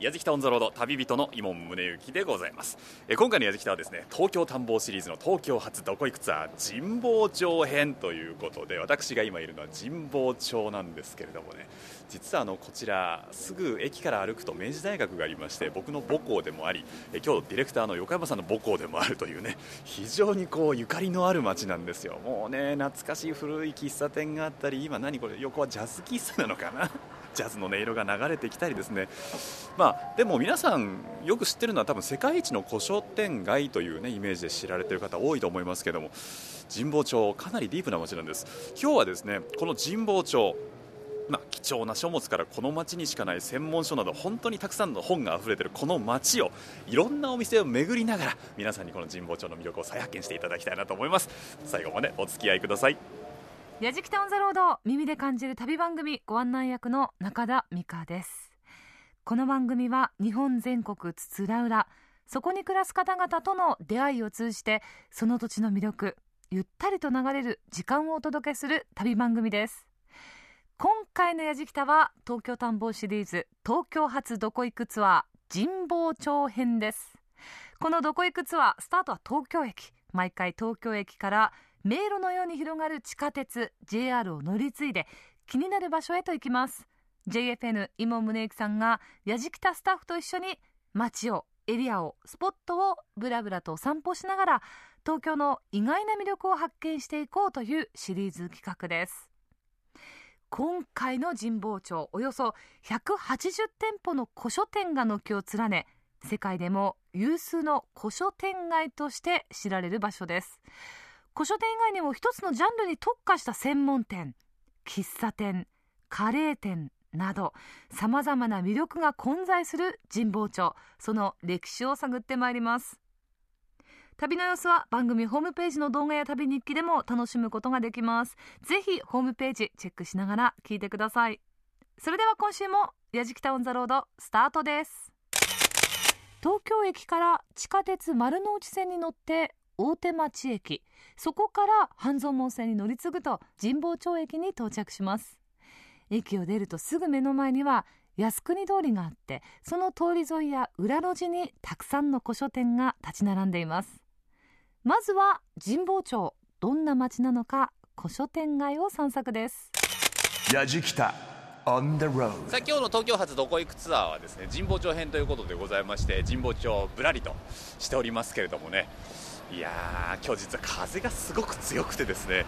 矢敷タウンザロード旅人の伊門宗行でございます。え今回の矢敷タはですね東京探訪シリーズの東京発どこ行くツアー神保町編ということで私が今いるのは神保町なんですけれどもね。実はあのこちらすぐ駅から歩くと明治大学がありまして僕の母校でもありえ今日ディレクターの横山さんの母校でもあるというね非常にこうゆかりのある街なんですよ。もうね懐かしい古い喫茶店があったり今何これ横はジャズ喫茶なのかな？ジャズの音色が流れてきたりですね、まあ、でも皆さんよく知ってるのは多分世界一の古書店街という、ね、イメージで知られている方多いと思いますけども。神保町かなりディープな街なんです。今日はですねこの神保町まあ、貴重な書物からこの町にしかない専門書など本当にたくさんの本が溢れているこの街をいろんなお店を巡りながら皆さんにこの神保町の魅力を再発見していただきたいなと思います。最後までお付き合いください。やじきタウンザロード耳で感じる旅番組ご案内役の中田美香です。この番組は日本全国津々浦々そこに暮らす方々との出会いを通じてその土地の魅力ゆったりと流れる時間をお届けする旅番組です。今回のやじきたは東京探訪シリーズ東京発どこ行くツアー神保町編です。このどこ行くツアースタートは東京駅。毎回東京駅から迷路のように広がる地下鉄 JR を乗り継いで気になる場所へと行きます。JFN 今宗行さんがやじきたスタッフと一緒に街をエリアをスポットをブラブラとお散歩しながら東京の意外な魅力を発見していこうというシリーズ企画です。今回の神保町およそ180店舗の古書店が軒を連ね世界でも有数の古書店街として知られる場所です。古書店以外にも一つのジャンルに特化した専門店喫茶店カレー店などさまざまな魅力が混在する神保町その歴史を探ってまいります。旅の様子は番組ホームページの動画や旅日記でも楽しむことができます。ぜひホームページチェックしながら聞いてください。それでは今週もやじきタウンザロードスタートです。東京駅から地下鉄丸の内線に乗って大手町駅。そこから半蔵門線に乗り継ぐと神保町駅に到着します。駅を出るとすぐ目の前には靖国通りがあってその通り沿いや裏路地にたくさんの古書店が立ち並んでいます。まずは神保町どんな街なのか古書店街を散策です。やじきた On the road さあ今日の東京発どこ行くツアーはですね神保町編ということでございまして神保町ぶらりとしておりますけれどもねいやー、今日実は風がすごく強くてですね。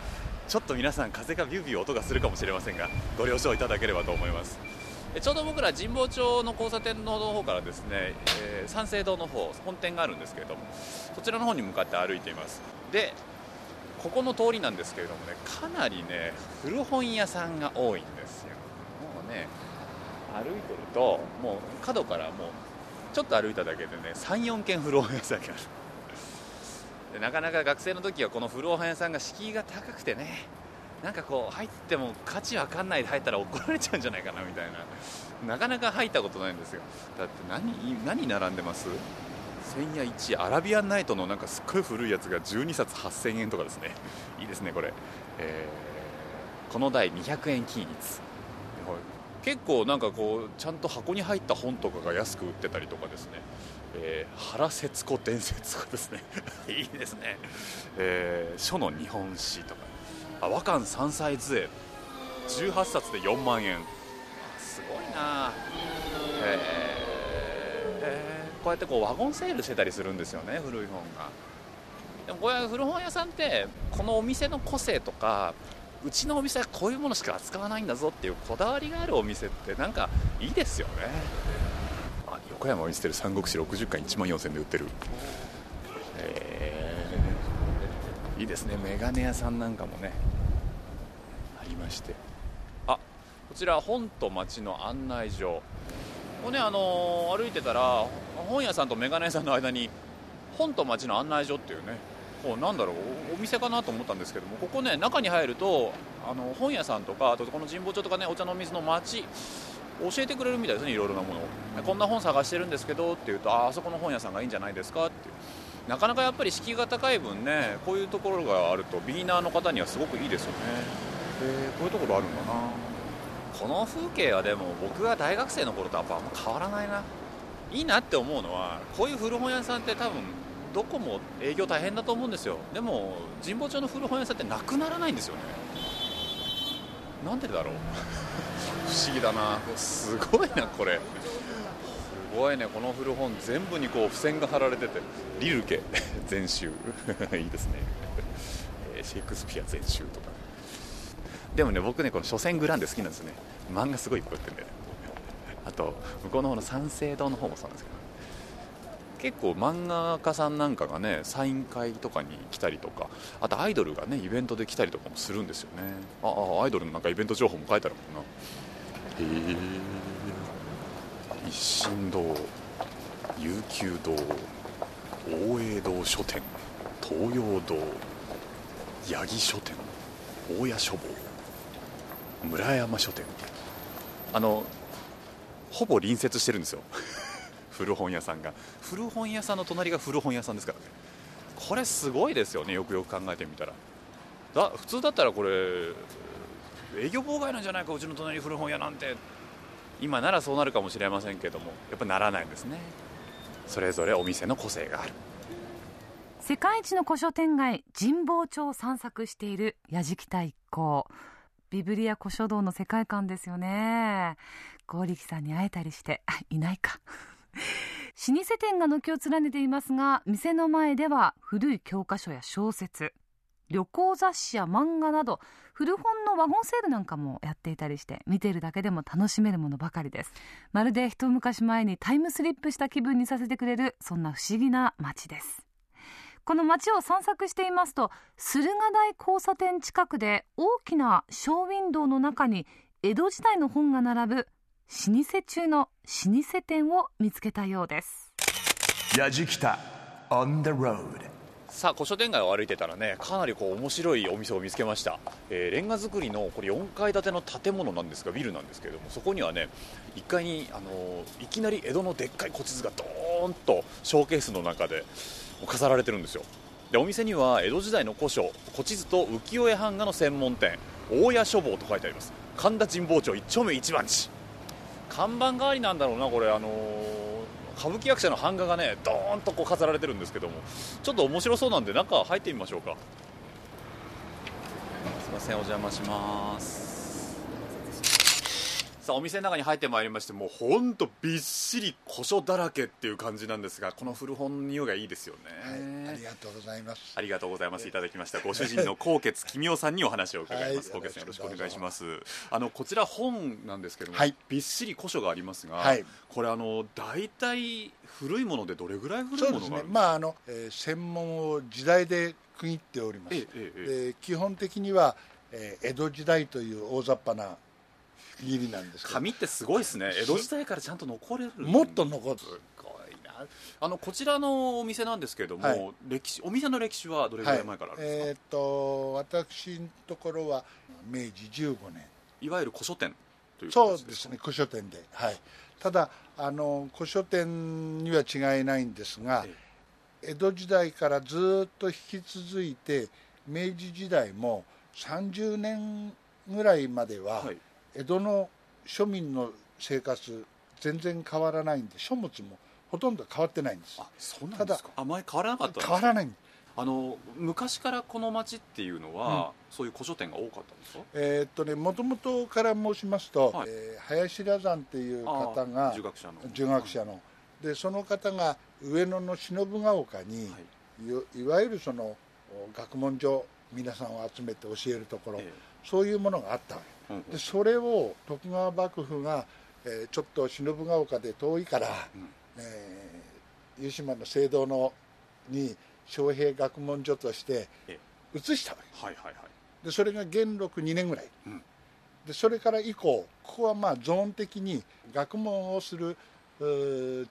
ちょっと皆さん、風がビュービュー音がするかもしれませんがご了承いただければと思います。ちょうど僕ら神保町の交差点の方からですね、えー、三省堂の方本店があるんですけれどもそちらの方に向かって歩いています。でここの通りなんですけれどもねかなりね古本屋さんが多いんですよ。もうね歩いてるともう角からもうちょっと歩いただけでね34軒古本屋さんがある。でなかなか学生の時はこの古本屋さんが敷居が高くてねなんかこう入っても価値わかんないで入ったら怒られちゃうんじゃないかなみたいな。なかなか入ったことないんですよ。だって何何並んでます？千夜一アラビアンナイトのなんかすっごい古いやつが12冊8000円とかですね。いいですねこれ、えー、この台200円均一。結構なんかこうちゃんと箱に入った本とかが安く売ってたりとかですね。えー、原節子伝説とかですね。いいですね、えー、書の日本史とか。あ和漢三歳図絵18冊で4万円。すごいな。えー、えー、こうやってこうワゴンセールしてたりするんですよね古い本が。でもこれ古本屋さんってこのお店の個性とかうちのお店はこういうものしか扱わないんだぞっていうこだわりがあるお店ってなんかいいですよね岡山を見捨てる三国志60巻1万4000で売ってる。えー、いいですね。メガネ屋さんなんかもねありまして。あこちら本と町の案内所。ここねあのー、歩いてたら本屋さんとメガネ屋さんの間に本と町の案内所っていうねこうなんだろうお店かなと思ったんですけどもここね中に入るとあの本屋さんとかあとこの神保町とかねお茶の水の町教えてくれるみたいですねいろいろなものを。こんな本探してるんですけどって言うとああそこの本屋さんがいいんじゃないですかっていう。なかなかやっぱり敷居が高い分ねこういうところがあるとビギナーの方にはすごくいいですよね。へえこういうところあるんだな。この風景はでも僕が大学生の頃とやっぱあんま変わらないな。いいなって思うのはこういう古本屋さんって多分どこも営業大変だと思うんですよ。でも神保町の古本屋さんってなくならないんですよね。なんでだろう。不思議だな。すごいなこれ。すごいね。この古本全部にこう付箋が貼られてて。リルケ。全集。いいですね。シェイクスピア全集とか。でもね僕ねこの初戦グランデ好きなんですね。漫画すごいいっぱい売ってるんで、ね、あと向こうの方の三省堂の方もそうなんですけど。結構漫画家さんなんかがねサイン会とかに来たりとかあとアイドルがねイベントで来たりとかもするんですよね。ああアイドルのなんかイベント情報も書いてあるもんな。へえ。一神堂悠久堂大江堂書店東洋堂八木書店大谷書房村山書店。あのほぼ隣接してるんですよ。古本屋さんが。古本屋さんの隣が古本屋さんですからね。これすごいですよね。よくよく考えてみたら。だ普通だったらこれ営業妨害なんじゃないかうちの隣古本屋なんて。今ならそうなるかもしれませんけどもやっぱならないんですね。それぞれお店の個性がある。世界一の古書店街神保町を散策している矢敷太一行ビブリア古書道の世界観ですよね。剛力さんに会えたりしていないか。老舗店が軒を連ねていますが店の前では古い教科書や小説旅行雑誌や漫画など古本のワゴンセールなんかもやっていたりして見ているだけでも楽しめるものばかりです。まるで一昔前にタイムスリップした気分にさせてくれるそんな不思議な街です。この街を散策していますと駿河台交差点近くで大きなショーウィンドウの中に江戸時代の本が並ぶ老舗中の老舗店を見つけたようです。矢じきた on the road さあ古書店街を歩いてたらねかなりこう面白いお店を見つけました、えー、レンガ造りのこれ4階建ての建物なんですがビルなんですけれどもそこにはね1階にあのー、いきなり江戸のでっかい古地図がドーンとショーケースの中で飾られてるんですよ。でお店には江戸時代の古書古地図と浮世絵版画の専門店大谷書房と書いてあります。神田神保町1丁目1番地看板代わりなんだろうなこれあの歌舞伎役者の版画がねドーンとこう飾られてるんですけどもちょっと面白そうなんで中入ってみましょうか。すいませんお邪魔します。さあお店の中に入ってまいりましてもうほんとびっしり古書だらけっていう感じなんですがこの古本の匂いがいいですよね、はい、ありがとうございます。ありがとうございます。いただきました。ご主人の高血君夫さんにお話を伺います、はい、高血さんよろしくお願いします。あのこちら本なんですけども、はい、びっしり古書がありますが、はい、これあの大体古いものでどれぐらい古いものがあるね。まああの、えー、専門を時代で区切っております、ええええ、基本的には、えー、江戸時代という大雑把な切りなんです紙ってすごいですね。江戸時代からちゃんと残れる。もっと残る。すごいな。あのこちらのお店なんですけれども、はい、歴史お店の歴史はどれぐらい前からあるんですか、はい、えっ、ー、と私のところは明治15年。いわゆる古書店というそうですね古書店で。はい。ただあの古書店には違いないんですが、ええ、江戸時代からずっと引き続いて明治時代も30年ぐらいまでは、はい江戸の庶民の生活全然変わらないんで書物もほとんど変わってないんです。あそうなんですか。あ前変わらなかった変わらないあの昔からこの町っていうのは、うん、そういう古書店が多かったんですか？えー、っとねもともとから申しますと、はい、えー、林羅山っていう方が儒学者の。儒学者の、でその方が上野の信ヶ丘に、はい、いわゆるその学問所皆さんを集めて教えるところ、えー、そういうものがあったわけでそれを徳川幕府が、えー、ちょっと信ヶ丘で遠いから、うん、えー、湯島の聖堂のに昌平学問所として移したわけ、はいはいはい、でそれが元禄2年ぐらい、うん、でそれから以降ここはまあゾーン的に学問をする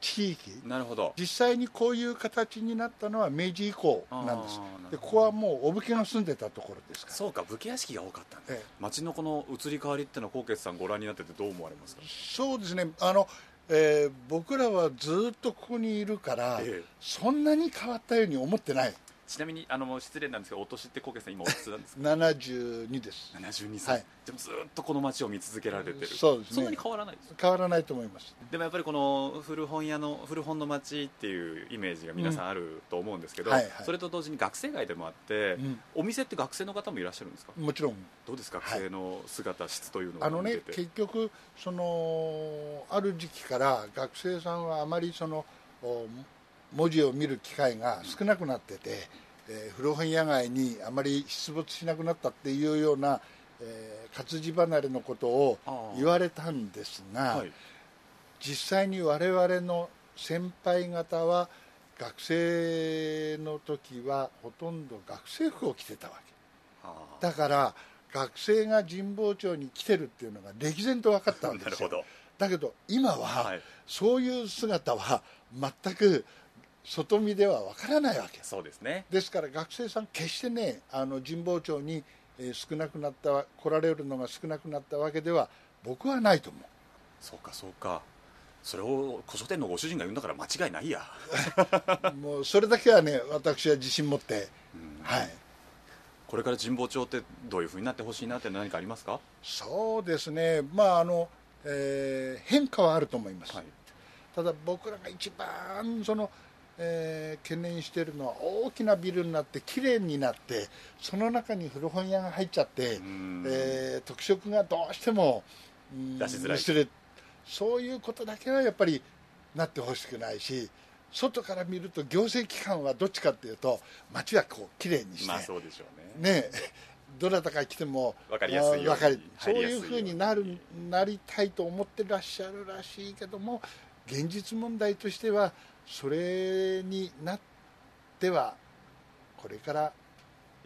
地域。なるほど。実際にこういう形になったのは明治以降なんです。でここはもうお武家が住んでたところですから。そうか武家屋敷が多かったんで、ええ、町のこの移り変わりっていうのは高傑さんご覧になっててどう思われますか？そうですね。あの、えー、僕らはずっとここにいるから、え、そんなに変わったように思ってないちなみにあの失礼なんですけどお年って小池さん今おいくつなんですか？72です。72歳、はい、でもずっとこの街を見続けられてる。そうですね。そんなに変わらないです変わらないと思います。でもやっぱりこの古本屋の古本の街っていうイメージが皆さんあると思うんですけど、うんはいはい、それと同時に学生街でもあって、うん、お店って学生の方もいらっしゃるんですか？もちろん。どうですか学生の姿、はい、質というのはあのね結局そのある時期から学生さんはあまりその文字を見る機会が少なくなってて、えー、古本屋街にあまり出没しなくなったっていうような、えー、活字離れのことを言われたんですが、はい、実際に我々の先輩方は学生の時はほとんど学生服を着てたわけ。だから学生が神保町に来てるっていうのが歴然と分かったんですよ。だけど今は、そういう姿は全く外見ではわからないわけ。そうですね。ですから学生さん決してねあの神保町に、え少なくなった来られるのが少なくなったわけでは僕はないと思う。そうかそうか。それを古書店のご主人が言うんだから間違いないや。もうそれだけはね私は自信持って、はい。これから神保町ってどういうふうになってほしいなって何かありますか？そうですね。まああの、えー、変化はあると思います、はい、ただ僕らが一番そのえー、懸念しているのは大きなビルになって綺麗になってその中に古本屋が入っちゃって、えー、特色がどうしても出しづらい。そういうことだけはやっぱりなってほしくないし外から見ると行政機関はどっちかっていうと街はこう綺麗にして、まあそうでしょうね。ねどなたか来ても分かりやすいように。そういうふうになるなりたいと思ってらっしゃるらしいけども現実問題としてはそれになってはこれから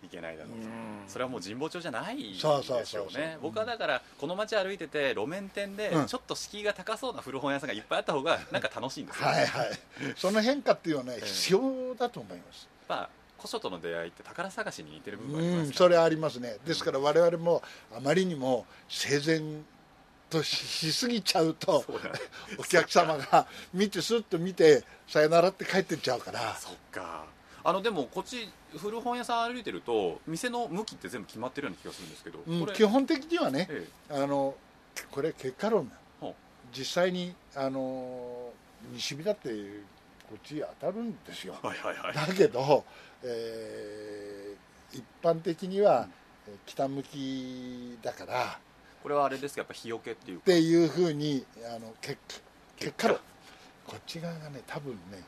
いけないだろうと、それはもう神保町じゃないでしょうね。僕はだからこの街歩いてて路面店でちょっと敷居が高そうな古本屋さんがいっぱいあった方がなんか楽しいんですよ、ね、はいはい。その変化っていうのはね、必要だと思います。やっぱ古書との出会いって宝探しに似てる部分あります、ね、それはありますね。ですから我々もあまりにも生前としすぎちゃうとお客様が見てスッと見てさよならって帰ってっちゃうから。そっか。あのでもこっち古本屋さん歩いてると店の向きって全部決まってるような気がするんですけど、うん、基本的にはね、ええ、あのこれ結果論実際にあの西日だってこっち当たるんですよ、はいはいはい、だけど、えー、一般的には北向きだから、これはあれですか？やっぱ日よけっていうっていうふうにあの結結果論。こっち側がね多分ね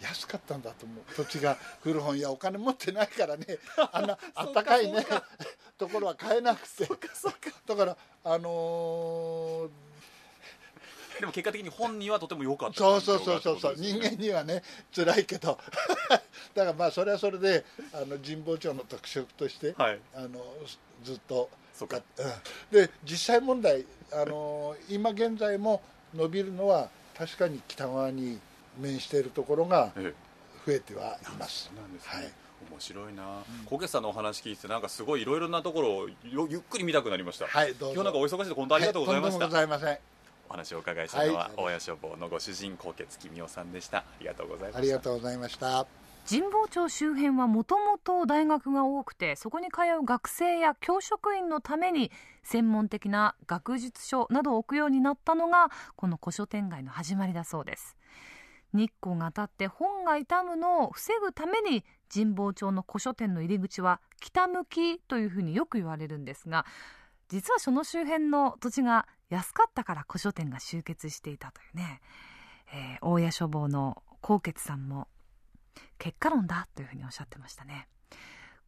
安かったんだと思う。土地が古本屋お金持ってないからね あんなあったかいね ところは買えなくて。だからあのーでも結果的に本にはとても良かった。そうそうそうそうそう、人間にはね辛いけど。だからまあそれはそれであの神保町の特色として、はい、あのずっとそうか、うん、で実際問題あの今現在も伸びるのは確かに北側に面しているところが増えてはいます。なんですね、はい。面白いな、小、う、ん、さんのお話聞いてなんかすごいいろいろなところをゆっくり見たくなりました。はいどうぞ。今日なんかお忙しいと本当ありがとうございました、はい、ございません。お話をお伺いしたのは、はい、大谷消防のご主人高血君夫さんでした。ありがとうございました。ありがとうございました神保町周辺はもともと大学が多くてそこに通う学生や教職員のために専門的な学術書などを置くようになったのがこの古書店街の始まりだそうです。日光が当たって本が傷むのを防ぐために神保町の古書店の入り口は北向きというふうによく言われるんですが実はその周辺の土地が安かったから古書店が集結していたというね、えー、大谷書房の高傑さんも結果論だというふうにおっしゃってましたね。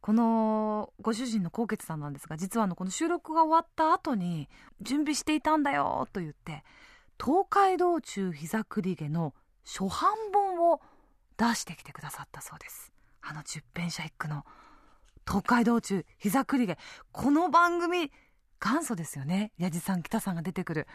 このご主人の高傑さんなんですが実はあのこの収録が終わった後に準備していたんだよと言って東海道中膝栗毛の初版本を出してきてくださったそうです。あの十編者一句の東海道中膝栗毛。この番組元祖ですよね。矢地さん北さんが出てくる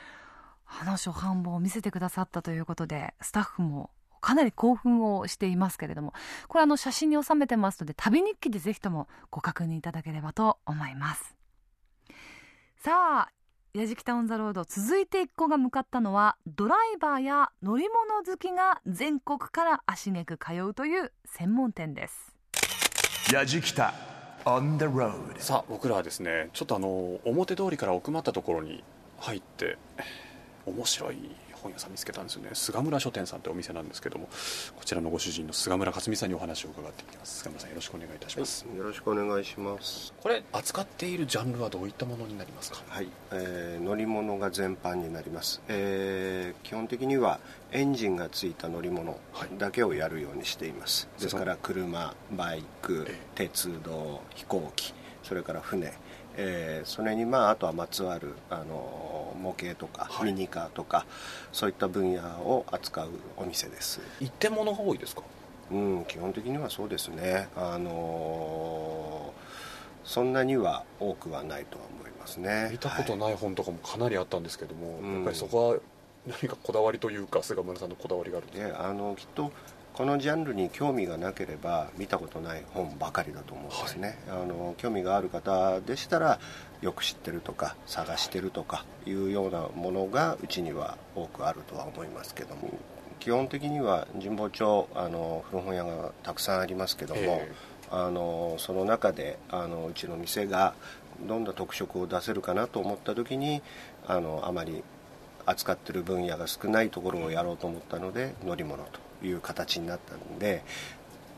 あの初版本を見せてくださったということでスタッフもかなり興奮をしていますけれどもこれあの写真に収めてますので旅日記でぜひともご確認いただければと思います。さあ矢敷タウンザロード続いて一行が向かったのはドライバーや乗り物好きが全国から足げく通うという専門店です。やじきた On the road さあ僕らはですねちょっとあの表通りから奥まったところに入って面白い本屋さん見つけたんですよね。菅村書店さんってお店なんですけどもこちらのご主人の菅村克美さんにお話を伺っていきます。菅村さんよろしくお願いいたします、はい、よろしくお願いします。これ扱っているジャンルはどういったものになりますか？はい、えー、乗り物が全般になります、えー、基本的にはエンジンがついた乗り物だけをやるようにしています、はい、ですから車バイク、鉄道飛行機それから船えー、それにまああとはまつわるあの模型とか、ミニカーとかそういった分野を扱うお店です。一点物が多いですか？うん基本的にはそうですね。あのー、そんなには多くはないとは思いますね。見たことない本とかもかなりあったんですけども、はい、やっぱりそこは何かこだわりというか菅村さんのこだわりがあるであのきっとこのジャンルに興味がなければ見たことない本ばかりだと思うんですね、はい、あの興味がある方でしたらよく知ってるとか探してるとかいうようなものがうちには多くあるとは思いますけども基本的には神保町あの古本屋がたくさんありますけども、あのその中であのうちの店がどんな特色を出せるかなと思った時にあのあまり扱ってる分野が少ないところをやろうと思ったので乗り物という形になったんで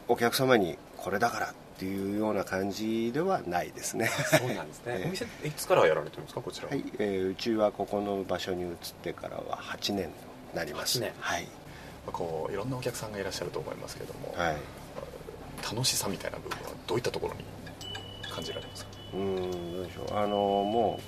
お客様にこれだからっていうような感じではないですね。そうなんですね。お店いつからやられてるんですかこちらは？い、えー、うちはここの場所に移ってからは8年になります。8年。はい。こういろんなお客さんがいらっしゃると思いますけども、はい、楽しさみたいな部分はどういったところに感じられますか？うんどうでしょう。あのも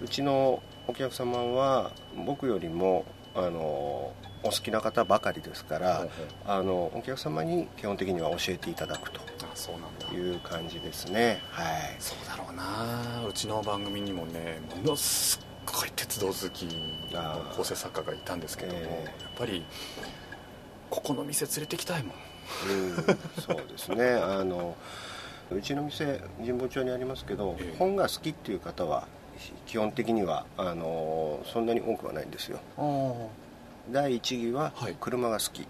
ううちのお客様は僕よりもあのお好きな方ばかりですから、あのお客様に基本的には教えていただくという感じですね。はい。そうだろうな。うちの番組にもねものすごい鉄道好きの構成作家がいたんですけども、えー、やっぱりここの店連れてきたいもん、うん、そうですね。あのうちの店神保町にありますけど、えー、本が好きっていう方は基本的にはあのそんなに多くはないんですよ第一義は車が好き、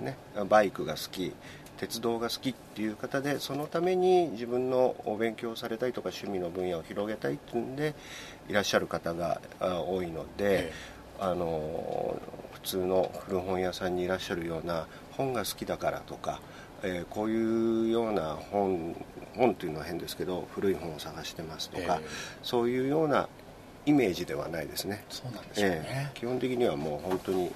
ね、バイクが好き。鉄道が好きっていう方でそのために自分のお勉強されたいとか趣味の分野を広げたいっていうんでいらっしゃる方が多いので、あの普通の古本屋さんにいらっしゃるような本が好きだからとか、えー、こういうような本本というのは変ですけど古い本を探してますとか、えー、そういうようなイメージではないですね。そうなんですね、えー、基本的にはもう本当に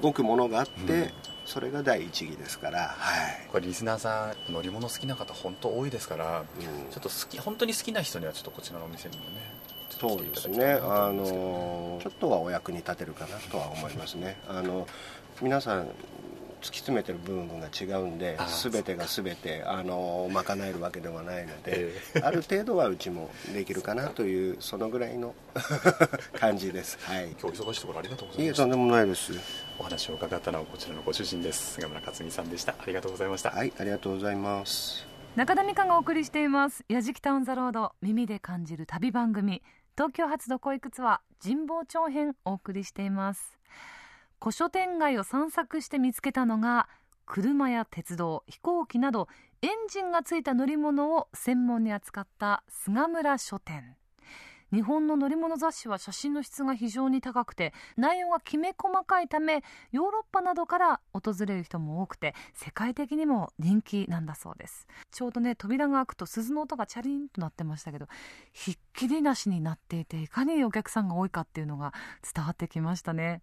動くものがあって、うん、それが第一義ですから、はい、これリスナーさん乗り物好きな方本当多いですから、うん、ちょっと好き本当に好きな人にはちょっとこちらのお店にもねそうですね。あのちょっとはお役に立てるかなとは思いますね。あの皆さん突き詰めてる部分が違うんで全てが全てあの賄えるわけではないので、えー、ある程度はうちもできるかなというそのぐらいの 感じです、はい、今日忙しいところありがとうございますいえとんでもないです。お話を伺ったのはこちらのご主人です。菅村克美さんでした。ありがとうございました。はいありがとうございます。中田美香がお送りしています「やじきタウンザロード耳で感じる旅番組」東京発どこいくつは神保町編お送りしています古書店街を散策して見つけたのが車や鉄道飛行機などエンジンがついた乗り物を専門に扱った菅村書店。日本の乗り物雑誌は写真の質が非常に高くて内容がきめ細かいためヨーロッパなどから訪れる人も多くて世界的にも人気なんだそうです。ちょうどね扉が開くと鈴の音がチャリンと鳴ってましたけどひっきりなしになっていていかにお客さんが多いかっていうのが伝わってきましたね。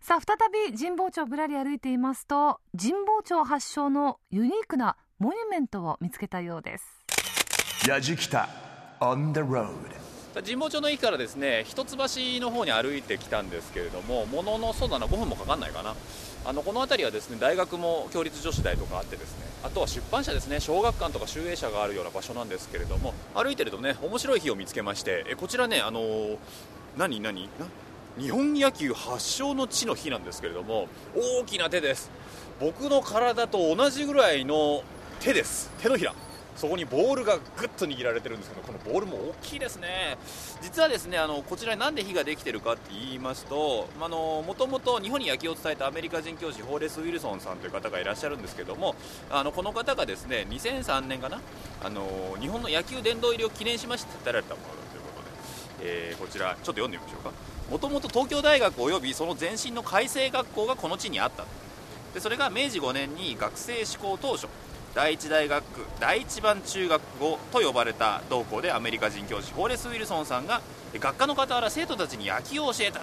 さあ再び神保町ぶらり歩いていますと神保町発祥のユニークなモニュメントを見つけたようです。やじきた on the road 神保町の駅からですね一橋の方に歩いてきたんですけれどももののそうだな5分もかかんないかな。あのこの辺りはですね大学も共立女子大とかあってですねあとは出版社ですね小学館とか集英社があるような場所なんですけれども歩いてるとね面白い日を見つけましてえこちらねあのー、何何？日本野球発祥の地の日なんですけれども大きな手です。僕の体と同じぐらいの手です。手のひら。そこにボールがぐっと握られてるんですけどこのボールも大きいですね。実はですねあのこちらになんで火ができてるかって言いますともともと日本に野球を伝えたアメリカ人教師ホーレス・ウィルソンさんという方がいらっしゃるんですけどもあのこの方がですね2003年かな？あの日本の野球殿堂入りを記念しまして建てられたものだということで、えー、こちらちょっと読んでみましょうか。もともと東京大学及びその前身の改正学校がこの地にあったでそれが明治5年に学生志向当初。第一大学第一番中学校と呼ばれた同校でアメリカ人教師ホーレス・ウィルソンさんが学科の傍ら生徒たちに野球を教えた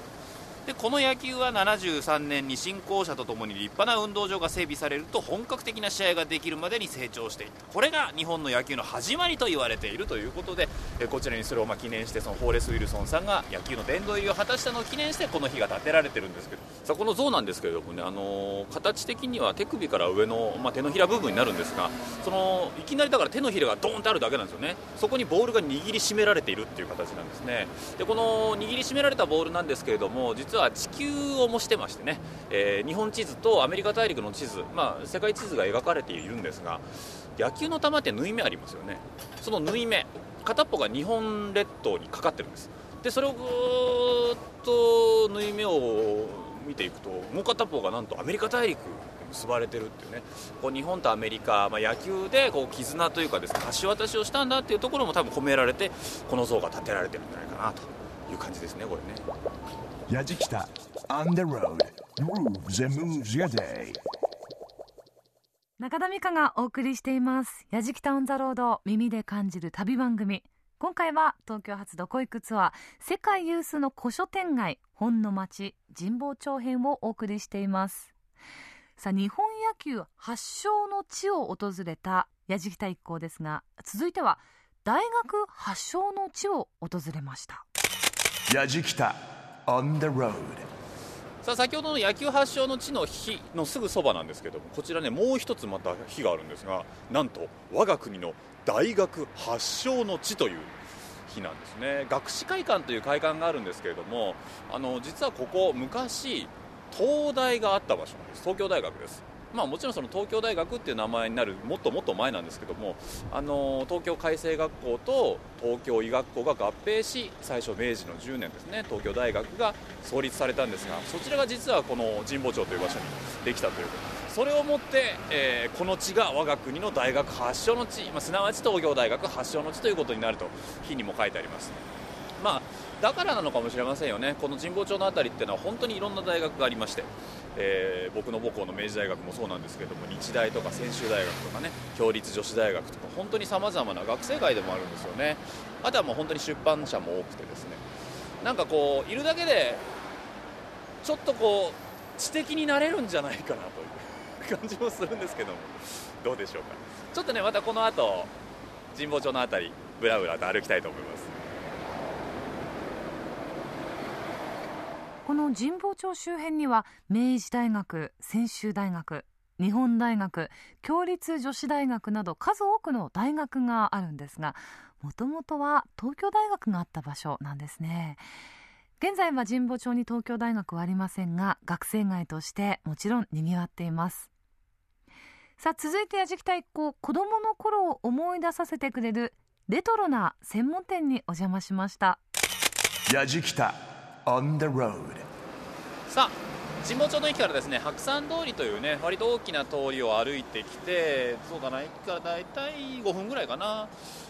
でこの野球は73年に新校舎とともに立派な運動場が整備されると本格的な試合ができるまでに成長していった。これが日本の野球の始まりと言われているということでこちらにそれをま記念してそのホーレス・ウィルソンさんが野球の殿堂入りを果たしたのを記念してこの日が建てられてるんですけど。さあこの像なんですけれどもね、あのー、形的には手首から上の、まあ、手のひら部分になるんですがそのいきなりだから手のひらがドーンとあるだけなんですよね。そこにボールが握りしめられているっていう形なんですね。でこの握りしめられたボールなんですけれども実は地球を模してましてね、えー、日本地図とアメリカ大陸の地図、まあ、世界地図が描かれているんですが野球の球って縫い目ありますよね。その縫い目片っぽが日本列島にかかってるんです。でそれをぐーっと縫い目を見ていくともう片方がなんとアメリカ大陸結ばれてるっていうね。こう日本とアメリカ、まあ、野球でこう絆というかですね橋渡しをしたんだっていうところも多分込められてこの像が建てられてるんじゃないかなという感じですねこれね。やじきた。On the road. Grooves and moves your day. 中田美香がお送りしています。やじきたオンザロード耳で感じる旅番組。今回は東京発どこ行くツアー世界有数の古書店街本の町神保町編をお送りしています。さあ日本野球発祥の地を訪れたやじきた一行ですが続いては大学発祥の地を訪れました。やじきた On the road. さあ先ほどの野球発祥の地の日のすぐそばなんですけどもこちらねもう一つまた日があるんですがなんと我が国の大学発祥の地という日なんですね。学士会館という会館があるんですけれどもあの実はここ昔東大があった場所なんです。東京大学です。まあ、もちろんその東京大学っていう名前になるもっともっと前なんですけどもあの東京開成学校と東京医学校が合併し最初明治の10年ですね東京大学が創立されたんですがそちらが実はこの神保町という場所にできたということそれをもって、えー、この地が我が国の大学発祥の地、まあ、すなわち東京大学発祥の地ということになると日にも書いてあります。まあだからなのかもしれませんよね、この神保町の辺りっていうのは本当にいろんな大学がありまして、えー、僕の母校の明治大学もそうなんですけども日大とか専修大学とかね共立女子大学とか本当にさまざまな学生会でもあるんですよね。あとはもう本当に出版社も多くてですね。なんかこういるだけでちょっとこう知的になれるんじゃないかなという 感じもするんですけども。どうでしょうか。ちょっとねまたこの後神保町の辺りぶらぶらと歩きたいと思います。この神保町周辺には明治大学専修大学日本大学共立女子大学など数多くの大学があるんですがもともとは東京大学があった場所なんですね。現在は神保町に東京大学はありませんが学生街としてもちろん賑わっています。さあ続いてやじきた一行子供の頃を思い出させてくれるレトロな専門店にお邪魔しました。やじきた。On the road. さあ神保町の駅からですね白山通りというね割と大きな通りを歩いてきてそうだな駅から大体5分ぐらいかな。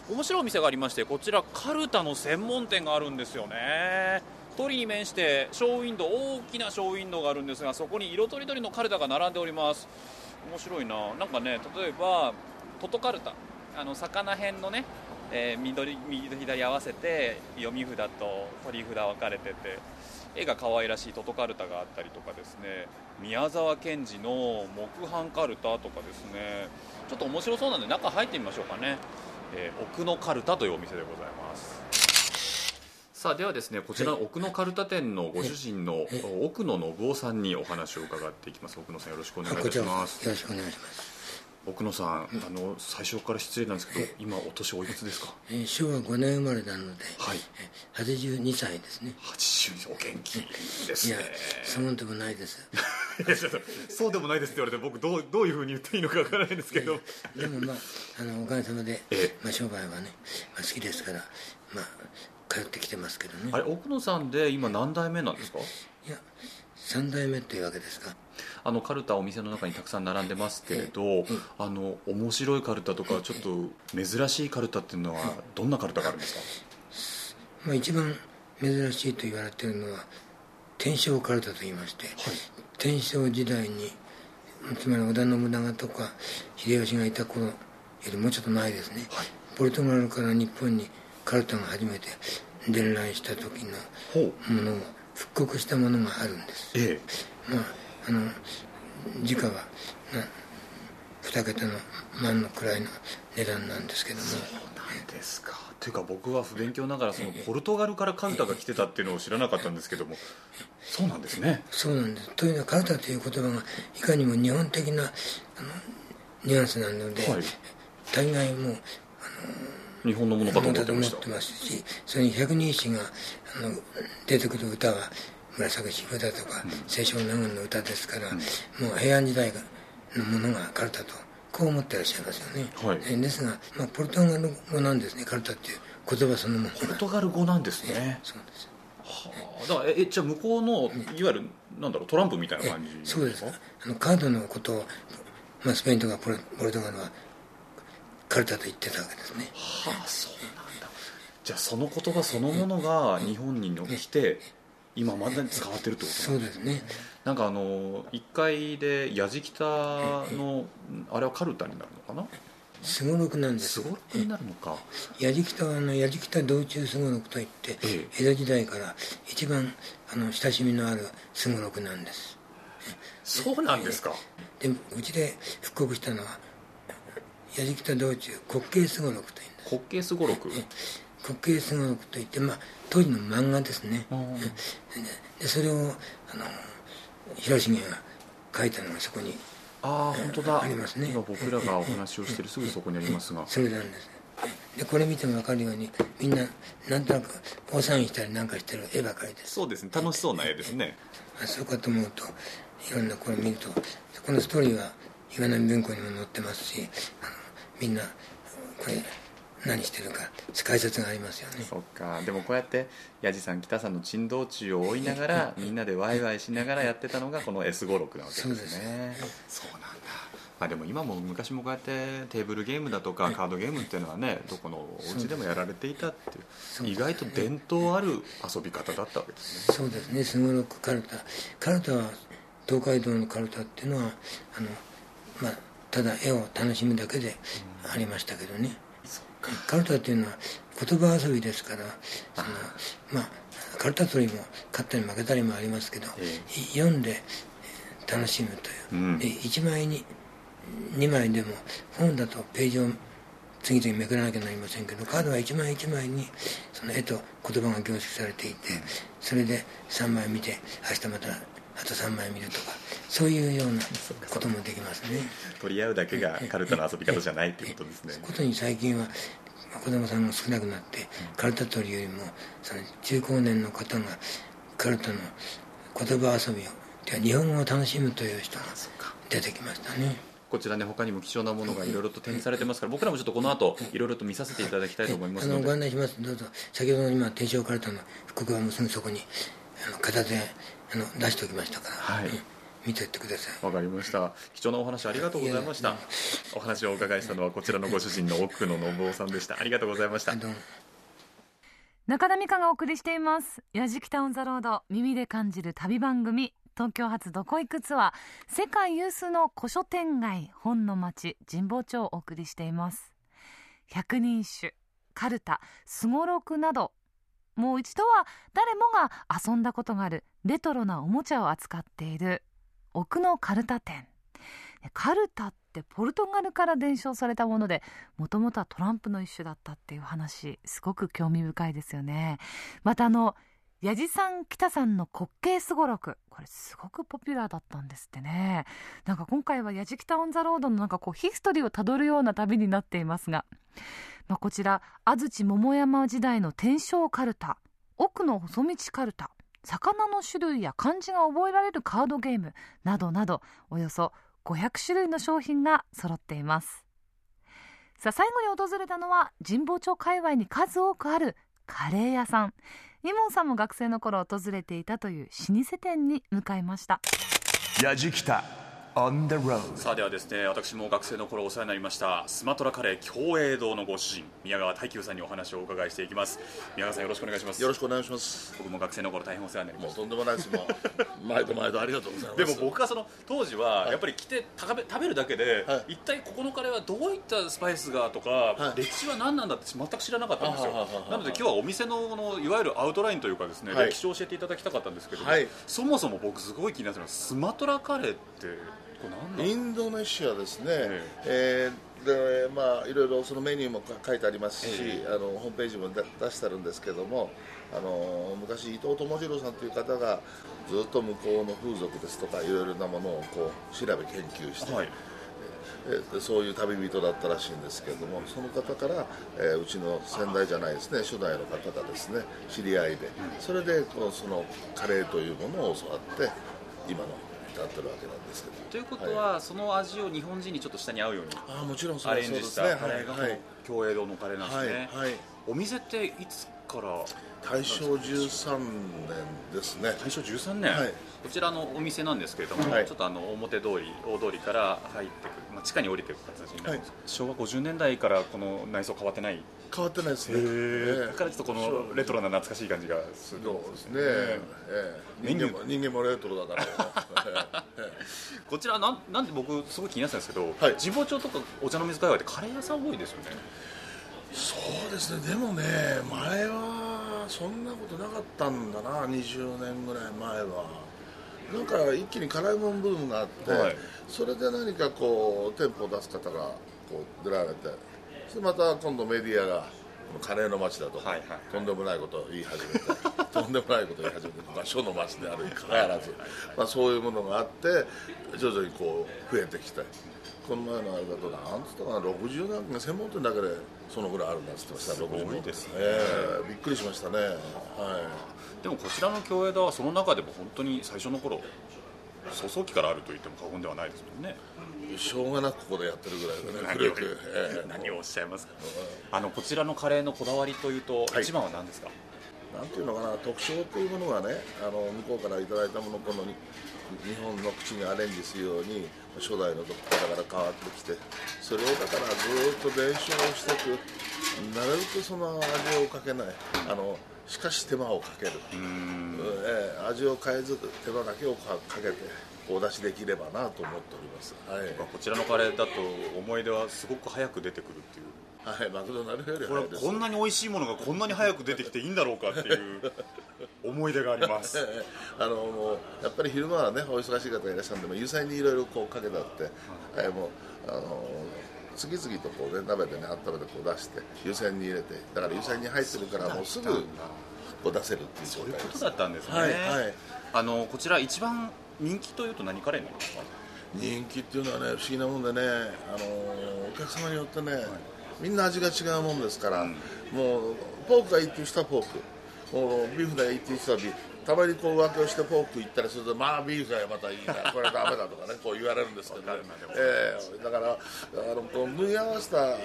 面白いお店がありましてこちらカルタの専門店があるんですよね。通りに面してショーウィンドウ大きなショーウィンドウがあるんですがそこに色とりどりのカルタが並んでおります。面白いな。なんかね例えばトトカルタ。あの魚編のねえー、緑右と左合わせて読み札と取り札分かれてて絵が可愛らしいトトカルタがあったりとかですね。宮沢賢治の木版カルタとかですね。ちょっと面白そうなんで中入ってみましょうかね、えー、奥のカルタというお店でございます。さあではですねこちらの奥のカルタ店のご主人の奥野信夫さんにお話を伺っていきます。奥野さんよろしくお願いします。よろしくお願いします奥野さん、あの最初から失礼なんですけど、今お年おいくつですか？えー、昭和5年生まれなので、はい、82歳ですね。82お元気ですね。いや、そうでもないです。そうでもないですって言われて僕どうどういうふうに言っていいのかわからないんですけど。でもまああのおかげさまで、えまあ商売はね、まあ、好きですからまあ通ってきてますけどね。あれ奥野さんで今何代目なんですか？いや3代目っていうわけですか？あのカルタお店の中にたくさん並んでますけれど、あの面白いカルタとかちょっと珍しいカルタっていうのはどんなカルタがあるんですか、まあ、一番珍しいと言われているのは天正カルタと言いまして、はい、天正時代につまり織田信長とか秀吉がいた頃よりもうちょっと前ですね、はい、ポルトガルから日本にカルタが初めて伝来した時のものを復刻したものがあるんです、ええ、まああの時価は2桁の万のくらいの値段なんですけども。そうなんですか。というか僕は不勉強ながらそのポルトガルからカルタが来てたっていうのを知らなかったんですけども。そうなんですね。そうなんです。というのはカルタという言葉がいかにも日本的なあのニュアンスなので、はい、大概もうあの日本のものかと思ってますしそれに百人一首があの出てくる歌は紫式だとか清少納言の歌ですから、もう平安時代のものがカルタとこう思ってらっしゃいますよね、はい、ですが、まあ、ポルトガル語なんですねカルタっていう言葉そのものポルトガル語なんですね。そうですはあ、だからえじゃあ向こうのいわゆるなんだろうトランプみたいな感じそうです。あのカードのことを、まあ、スペインとかポルポルトガルはカルタと言ってたわけですね。はあそうなんだ。じゃあその言葉そのものが日本に来て今まだに使われてるってことそうですね。なんかあの1階でやじきたのあれはカルタになるのかな？すごろくなんです。すごろくになるのか。やじきたはあのやじきた道中すごろくといって、ええ、江戸時代から一番あの親しみのあるすごろくなんです。そうなんですか。でうちで復刻したのはやじきた道中滑稽すごろくというんです。滑稽すごろく？滑稽すごろくといってまあ当時の漫画ですね、でそれをあの広重が書いたのがそこにああ本当だ。ありますね。今僕らがお話をしてるすぐそこにありますが。それなんですでこれ見ても分かるようにみんななんとなく大騒ぎしたりなんかしてる絵ばかりです。そうですね。楽しそうな絵ですね。あそうかと思うといろんなこれ見るとこのストーリーは岩波文庫にも載ってますしあのみんなこれ何してるか解説がありますよね。そっか。でもこうやって矢地さん北さんの珍道中を追いながら みんなでワイワイしながらやってたのがこの S56 なわけですね。そうなんだ。まあ、でも今も昔もこうやってテーブルゲームだとかカードゲームっていうのはねどこのお家でもやられていたっていう意外と伝統ある遊び方だったわけですね。そうですね。すごろくカルタ。カルタは東海道のカルタっていうのはあの、まあ、ただ絵を楽しむだけでありましたけどね、カルタっていうのは言葉遊びですからそのまあカルタ取りも勝ったり負けたりもありますけど、えー、読んで楽しむという、うん、で1枚に2枚でも本だとページを次々めくらなきゃなりませんけどカードは1枚1枚にその絵と言葉が凝縮されていてそれで3枚見て明日またあと3枚見るとかそういうようなこともできますね。取り合うだけがカルタの遊び方じゃないっていうことですね。ことに最近は子供さんが少なくなってカルタ取りよりもその中高年の方がカルタの言葉遊びを日本語を楽しむという人が出てきましたね。こちらね他にも貴重なものがいろいろと展示されてますから僕らもちょっとこの後いろいろと見させていただきたいと思いますので。ご案内します。どうぞ。先ほどの今天正カルタの復刻はもうすぐそこにあの片手あの出しておきましたから、はい、見ていってください。わかりました。貴重なお話ありがとうございました。お話をお伺いしたのはこちらのご主人の奥野信夫さんでした。ありがとうございました。中田美香がお送りしています。矢敷タウンザロード耳で感じる旅番組。東京発どこ行くツアー世界有数の古書店街本の町神保町をお送りしています。百人一首カルタすごろくなどもう一度は誰もが遊んだことがあるレトロなおもちゃを扱っている奥のカルタ店。カルタってポルトガルから伝承されたものでもともとはトランプの一種だったっていう話すごく興味深いですよね。またあの矢地さん北さんの滑稽すごろくこれすごくポピュラーだったんですってね。なんか今回はやじきた on the road のなんかこうヒストリーをたどるような旅になっていますが、まあ、こちら安土桃山時代の天正カルタ奥の細道カルタ魚の種類や漢字が覚えられるカードゲームなどなどおよそ500種類の商品が揃っています。さあ最後に訪れたのは神保町界隈に数多くあるカレー屋さん。井門さんも学生の頃訪れていたという老舗店に向かいました。矢きた On the road. さあではですね私も学生の頃お世話になりましたスマトラカレー共栄堂のご主人宮川大久さんにお話をお伺いしていきます。宮川さんよろしくお願いします。よろしくお願いします。僕も学生の頃大変お世話になりました。とんでもないです。もう毎度毎度ありがとうございます。でも僕はその当時はやっぱり来て食べ食べるだけで、はい、一体ここのカレーはどういったスパイスがとか、はい、歴史は何なんだって全く知らなかったんですよ。なので今日はお店ののいわゆるアウトラインというかですね、はい、歴史を教えていただきたかったんですけども、そもそも僕すごい気になってるのはスマトラカレーってインドネシアですね、えー、でまあいろいろそのメニューも書いてありますし、えー、あのホームページも出してあるんですけどもあの昔伊藤智次郎さんという方がずっと向こうの風俗ですとかいろいろなものをこう調べ研究して、はい、えそういう旅人だったらしいんですけれどもその方から、えー、うちの先代じゃないですね初代の方がですね知り合いでそれでこのそのカレーというものを教わって今のなってるわけなんですけど。ということは、はい、その味を日本人にちょっと下に合うようにあもちろんアレンジしたカレーが共栄堂のカレーなんですね、はい、はい、お店っていつから？大正13年ですね。大正13年、はい、こちらのお店なんですけれども、はい、ちょっとあの表通り大通りから入ってくる、まあ、地下に降りていく形になります、はい、昭和50年代からこの内装変わってない変わってないですね。だからちょっとこのレトロな懐かしい感じがするそうですね、ええ、人間も。人間もレトロだから。こちらなんなんで僕すごい気になってたんですけど、はい、神保町とかお茶の水界隈ってカレー屋さん多いですよね。そうですね。でもね前はそんなことなかったんだな。20年ぐらい前は。なんか一気に辛いもんブームがあって、はい、それで何かこう店舗を出す方がこう出られてそまた今度メディアがカレーの街だと、はいはい、とんでもないことを言い始めて とんでもないことを言い始めて、まあ、書の街であるにかかわらず、まあ、そういうものがあって徐々にこう増えてきてこの前のあれだとなんつったかな60年専門店だけでそのぐらいあるんだっつってましたすごいですね、えー、びっくりしましたね、はい、でもこちらの共栄堂はその中でも本当に最初の頃粗相期からあると言っても過言ではないですもんね。しょうがなくここでやってるぐらいでね何を,、えー、何をおっしゃいますか、あのこちらのカレーのこだわりというと、はい、一番は何ですか？なんていうのかな特徴というものがねあの向こうからいただいたものこの日本の口にアレンジするように初代の方から変わってきてそれをだからずっと伝承していく。なるべくその味をかけない。あのしかし手間をかける、えー、味を変えず手間だけをかけてお出しできればなと思っております、はい、こちらのカレーだと思い出はすごく早く出てくるっていう。はい、マクドナルドより早いです。こんなに美味しいものがこんなに早く出てきていいんだろうかっていう 思い出があります。あのもうやっぱり昼間はねお忙しい方がいらっしゃるんでも湯煎にいろいろこうかけたって、はい、もうあの次々とこう、ね、鍋でね温めてこう出して湯煎に入れてだから湯煎に入ってるからもうすぐこう出せるっていう状態ですそういうことだったんですね、はい、はい、あのこちら一番人気というと何カレーなんですか？人気っていうのはね不思議なもんでねあのお客様によってね、はい。みんな味が違うもんですから、うん、もうポークがいいっていう人はポークもうビーフがいいっていう人はビーフたまにこう浮気をしてポーク行ったりするとまあビーフがまたいいな これはダメだとかねこう言われるんですけど、ね、えー、だからあのこう縫い合わせたこ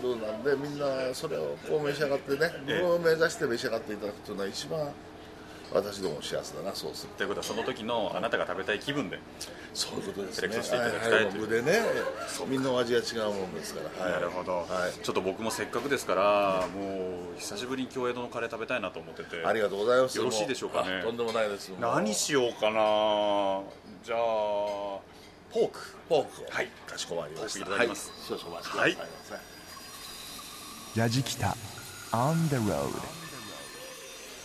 うルーなんでみんなそれをこう召し上がってね自分を目指して召し上がっていただくというのは一番私ども幸せだなそうすると。いうことはその時のあなたが食べたい気分でそういうことですね。セレクトしていただきたいという、でね。みんな味が違うもんですから、はい、なるほど、はい、ちょっと僕もせっかくですから、もう久しぶりに京江戸のカレー食べたいなと思っててありがとうございます。よろしいでしょうかね。とんでもないです。何しようかな。じゃあポーク。ポークはい。かしこまりました。いただきます、はい、少々お待ちください、はい、やじきた On the road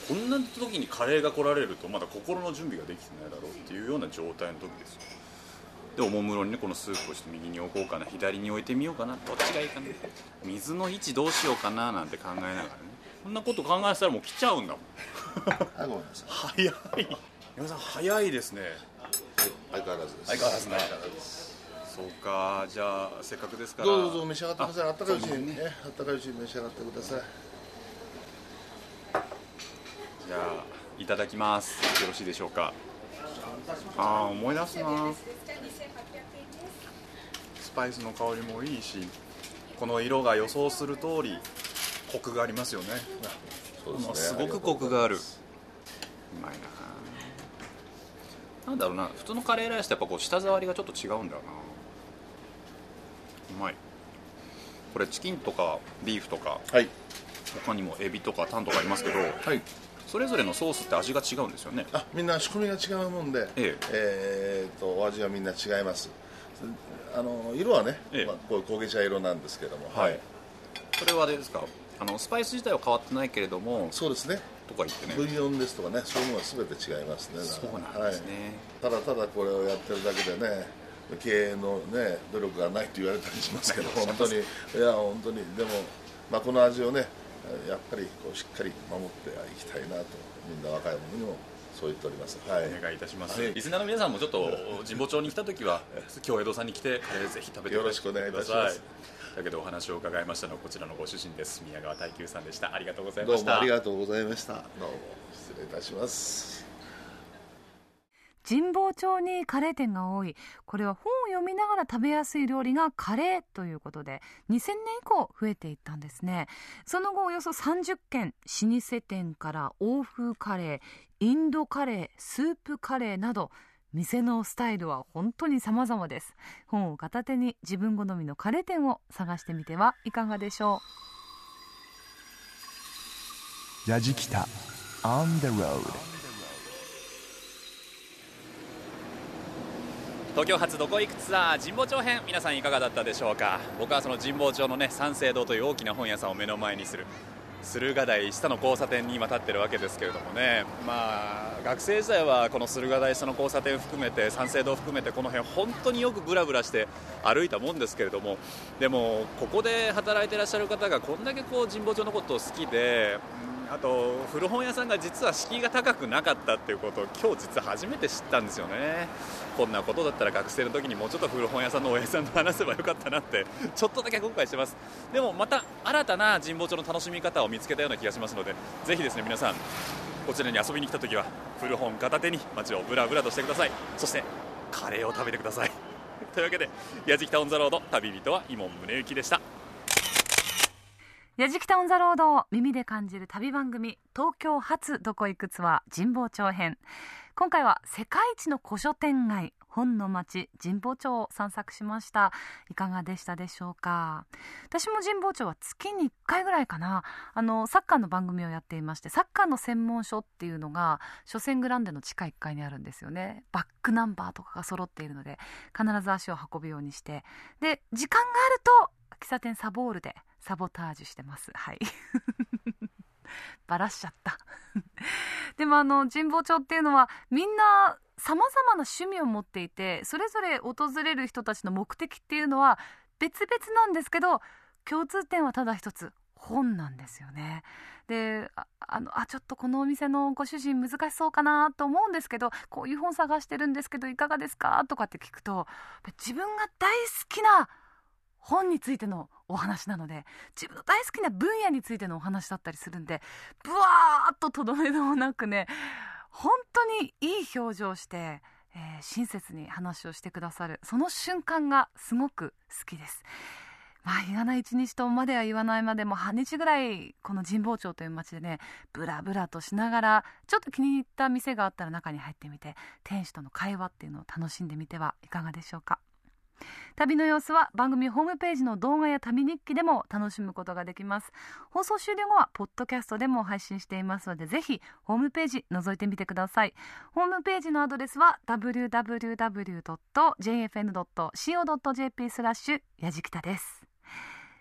こんな時にカレーが来られるとまだ心の準備ができてないだろうっていうような状態の時ですよ。でおもむろにねこのスープをして右に置こうかな左に置いてみようかなどっちがいいかな水の位置どうしようかななんて考えながらね。こんなこと考えてたらもう来ちゃうんだもん。あごめんなさい早い。皆さん早いですね。相変わらずです。相変わらずねそうか。じゃあせっかくですから。どうぞどうぞ召し上がってください。あったかいうちにね。あったかいうちに召し上がってくださいじゃあいただきます。よろしいでしょうか。ああ思い出すな。スパイスの香りもいいしこの色が予想する通りコクがありますよね。そうですね。すごくコクがある。うまいな。なんだろうな。普通のカレーライスとやっぱこう舌触りがちょっと違うんだよな。うまい。これチキンとかビーフとかはい。他にもエビとかタンとかありますけどはいそれぞれのソースって味が違うんですよね。あみんな仕込みが違うもんで、ええ。ーとお味はみんな違います。あの色はね、ええ。まあ、こういう焦げ茶色なんですけども。はい。それはあれですか？あのスパイス自体は変わってないけれどもそうですね。とか言ってね。ブイヨンですとかねそういうものは全て違いますね。そうなんですね、はい、ただただこれをやってるだけでね経営のね努力がないと言われたりしますけど 本当に。いや本当に。でも、まあ、この味をねやっぱりこうしっかり守っていきたいなとみんな若い者にもそう言っております。はい。お願いいたします、はい。リスナーの皆さんもちょっと 神保町に来た時は京江戸さんに来てカレーぜひ食べてよろしくお願いいたします。だけどお話を伺いましたのはこちらのご主人です。宮川大久さんでした。ありがとうございました。どうもありがとうございました。どうも失礼いたします神保町にカレー店が多い。これは本を読みながら食べやすい料理がカレーということで2000年以降増えていったんですね。その後およそ30軒老舗店から欧風カレーインドカレースープカレーなど店のスタイルは本当に様々です。本を片手に自分好みのカレー店を探してみてはいかがでしょう。やじきた On the road. 東京発どこ行くツアー神保町編皆さんいかがだったでしょうか？僕はその神保町のね三省堂という大きな本屋さんを目の前にする駿河台下の交差点に今立ってるわけですけれどもね。まあ学生時代はこの駿河台下の交差点含めて三省堂含めてこの辺本当によくブラブラして歩いたもんですけれども。でもここで働いてらっしゃる方がこんだけこう神保町のことを好きであと古本屋さんが実は敷居が高くなかったっていうことを今日実は初めて知ったんですよね。こんなことだったら学生の時にもうちょっと古本屋さんの親父さんと話せばよかったなって ちょっとだけ後悔してます。でもまた新たな神保町の楽しみ方を見つけたような気がしますのでぜひですね皆さんこちらに遊びに来た時は古本片手に街をブラブラとしてください。そしてカレーを食べてください。というわけで「やじきた on the road」旅人は井門宗之でした。やじきた on the road 耳で感じる旅番組東京発どこ行くツアー神保町編。今回は世界一の古書店街本の町神保町を散策しました。いかがでしたでしょうか？私も神保町は月に1回ぐらいかな。あのサッカーの番組をやっていましてサッカーの専門書っていうのが初戦グランデの地下1階にあるんですよね。バックナンバーとかが揃っているので必ず足を運ぶようにして。で時間があると喫茶店サボールでサボタージュしてます。はい。バラしちゃった。でもあの神保町っていうのはみんなさまざまな趣味を持っていてそれぞれ訪れる人たちの目的っていうのは別々なんですけど共通点はただ一つ本なんですよね。であのあちょっとこのお店のご主人難しそうかなと思うんですけどこういう本探してるんですけどいかがですか？とかって聞くと自分が大好きな本についてのお話なので自分の大好きな分野についてのお話だったりするんでブワーッととどめどもなくね本当にいい表情して、えー、親切に話をしてくださるその瞬間がすごく好きです。まあ、日がない一日とまでは言わないまでも半日ぐらいこの神保町という街でねブラブラとしながらちょっと気に入った店があったら中に入ってみて店主との会話っていうのを楽しんでみてはいかがでしょうか旅の様子は番組ホームページの動画や旅日記でも楽しむことができます。放送終了後はポッドキャストでも配信していますのでぜひホームページ覗いてみてください。ホームページのアドレスは www.jfn.co.jp スラッシュやじきたです。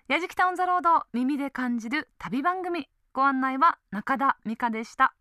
やじきたオンザロード耳で感じる旅番組。ご案内は中田美香でした。